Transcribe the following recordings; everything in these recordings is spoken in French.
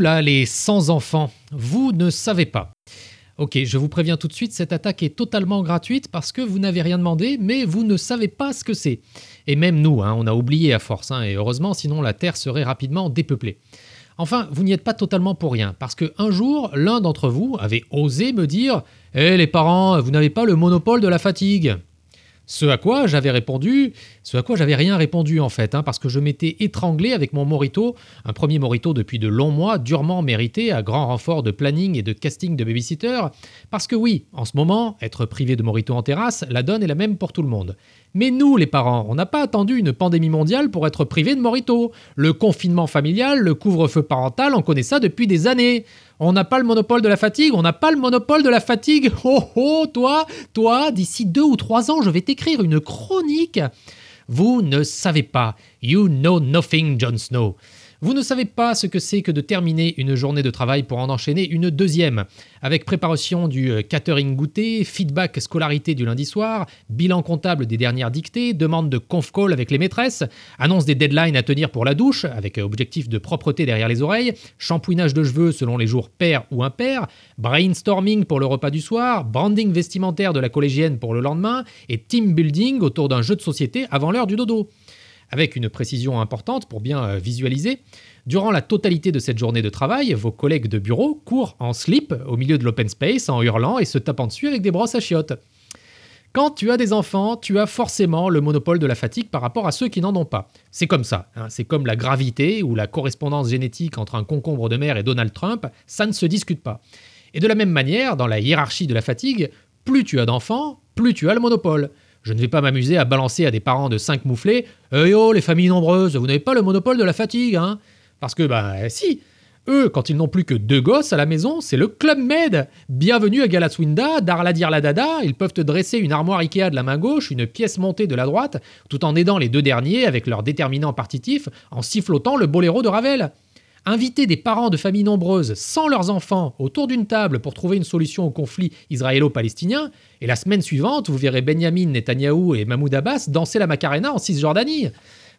là, les sans enfants, vous ne savez pas. Ok, je vous préviens tout de suite, cette attaque est totalement gratuite parce que vous n'avez rien demandé, mais vous ne savez pas ce que c'est. Et même nous, hein, on a oublié à force, hein, et heureusement, sinon la Terre serait rapidement dépeuplée. Enfin, vous n'y êtes pas totalement pour rien, parce que un jour, l'un d'entre vous avait osé me dire Eh les parents, vous n'avez pas le monopole de la fatigue ce à quoi j'avais répondu, ce à quoi j'avais rien répondu en fait, hein, parce que je m'étais étranglé avec mon morito, un premier morito depuis de longs mois, durement mérité à grand renfort de planning et de casting de babysitter, parce que oui, en ce moment, être privé de morito en terrasse, la donne est la même pour tout le monde. Mais nous, les parents, on n'a pas attendu une pandémie mondiale pour être privé de morito. Le confinement familial, le couvre-feu parental, on connaît ça depuis des années. On n'a pas le monopole de la fatigue, on n'a pas le monopole de la fatigue. Oh oh, toi, toi, d'ici deux ou trois ans, je vais t'écrire une chronique. Vous ne savez pas. You know nothing, Jon Snow. Vous ne savez pas ce que c'est que de terminer une journée de travail pour en enchaîner une deuxième, avec préparation du euh, catering goûter, feedback scolarité du lundi soir, bilan comptable des dernières dictées, demande de conf call avec les maîtresses, annonce des deadlines à tenir pour la douche, avec objectif de propreté derrière les oreilles, shampouinage de cheveux selon les jours pairs ou impairs, brainstorming pour le repas du soir, branding vestimentaire de la collégienne pour le lendemain, et team building autour d'un jeu de société avant l'heure du dodo avec une précision importante pour bien euh, visualiser. Durant la totalité de cette journée de travail, vos collègues de bureau courent en slip au milieu de l'open space en hurlant et se tapant dessus avec des brosses à chiottes. Quand tu as des enfants, tu as forcément le monopole de la fatigue par rapport à ceux qui n'en ont pas. C'est comme ça. Hein. C'est comme la gravité ou la correspondance génétique entre un concombre de mer et Donald Trump, ça ne se discute pas. Et de la même manière, dans la hiérarchie de la fatigue, plus tu as d'enfants, plus tu as le monopole. Je ne vais pas m'amuser à balancer à des parents de 5 mouflés Eh yo, les familles nombreuses, vous n'avez pas le monopole de la fatigue, hein? Parce que, bah, si eux, quand ils n'ont plus que deux gosses à la maison, c'est le Club Med. Bienvenue à Galaswinda, Darladir la Dada. Ils peuvent te dresser une armoire Ikea de la main gauche, une pièce montée de la droite, tout en aidant les deux derniers avec leur déterminant partitif, en sifflotant le boléro de Ravel. Inviter des parents de familles nombreuses sans leurs enfants autour d'une table pour trouver une solution au conflit israélo-palestinien, et la semaine suivante, vous verrez Benjamin Netanyahou et Mahmoud Abbas danser la Macarena en Cisjordanie.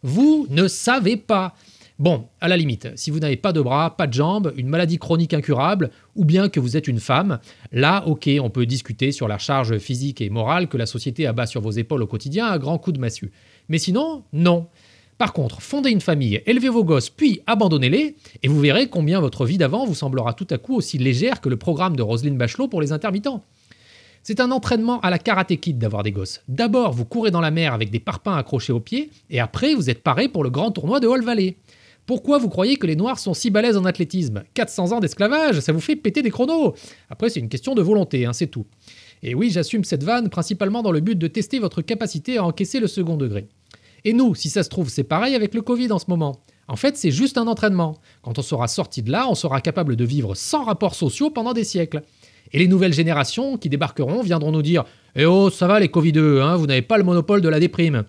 Vous ne savez pas. Bon, à la limite, si vous n'avez pas de bras, pas de jambes, une maladie chronique incurable, ou bien que vous êtes une femme, là, ok, on peut discuter sur la charge physique et morale que la société abat sur vos épaules au quotidien à grands coups de massue. Mais sinon, non. Par contre, fondez une famille, élevez vos gosses, puis abandonnez-les, et vous verrez combien votre vie d'avant vous semblera tout à coup aussi légère que le programme de Roselyne Bachelot pour les intermittents. C'est un entraînement à la karaté d'avoir des gosses. D'abord, vous courez dans la mer avec des parpaings accrochés aux pieds, et après, vous êtes paré pour le grand tournoi de Hall Valley. Pourquoi vous croyez que les Noirs sont si balèzes en athlétisme? 400 ans d'esclavage, ça vous fait péter des chronos Après, c'est une question de volonté, hein, c'est tout. Et oui, j'assume cette vanne principalement dans le but de tester votre capacité à encaisser le second degré. Et nous, si ça se trouve, c'est pareil avec le Covid en ce moment. En fait, c'est juste un entraînement. Quand on sera sorti de là, on sera capable de vivre sans rapports sociaux pendant des siècles. Et les nouvelles générations qui débarqueront viendront nous dire Eh oh, ça va les Covid-2, hein, vous n'avez pas le monopole de la déprime.